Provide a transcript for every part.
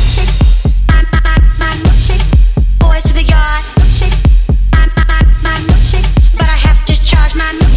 Shake my, my, my, my, shake. Boys to the yard, shake my, my, my, my, shake. But I have to charge my.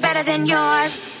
better than yours.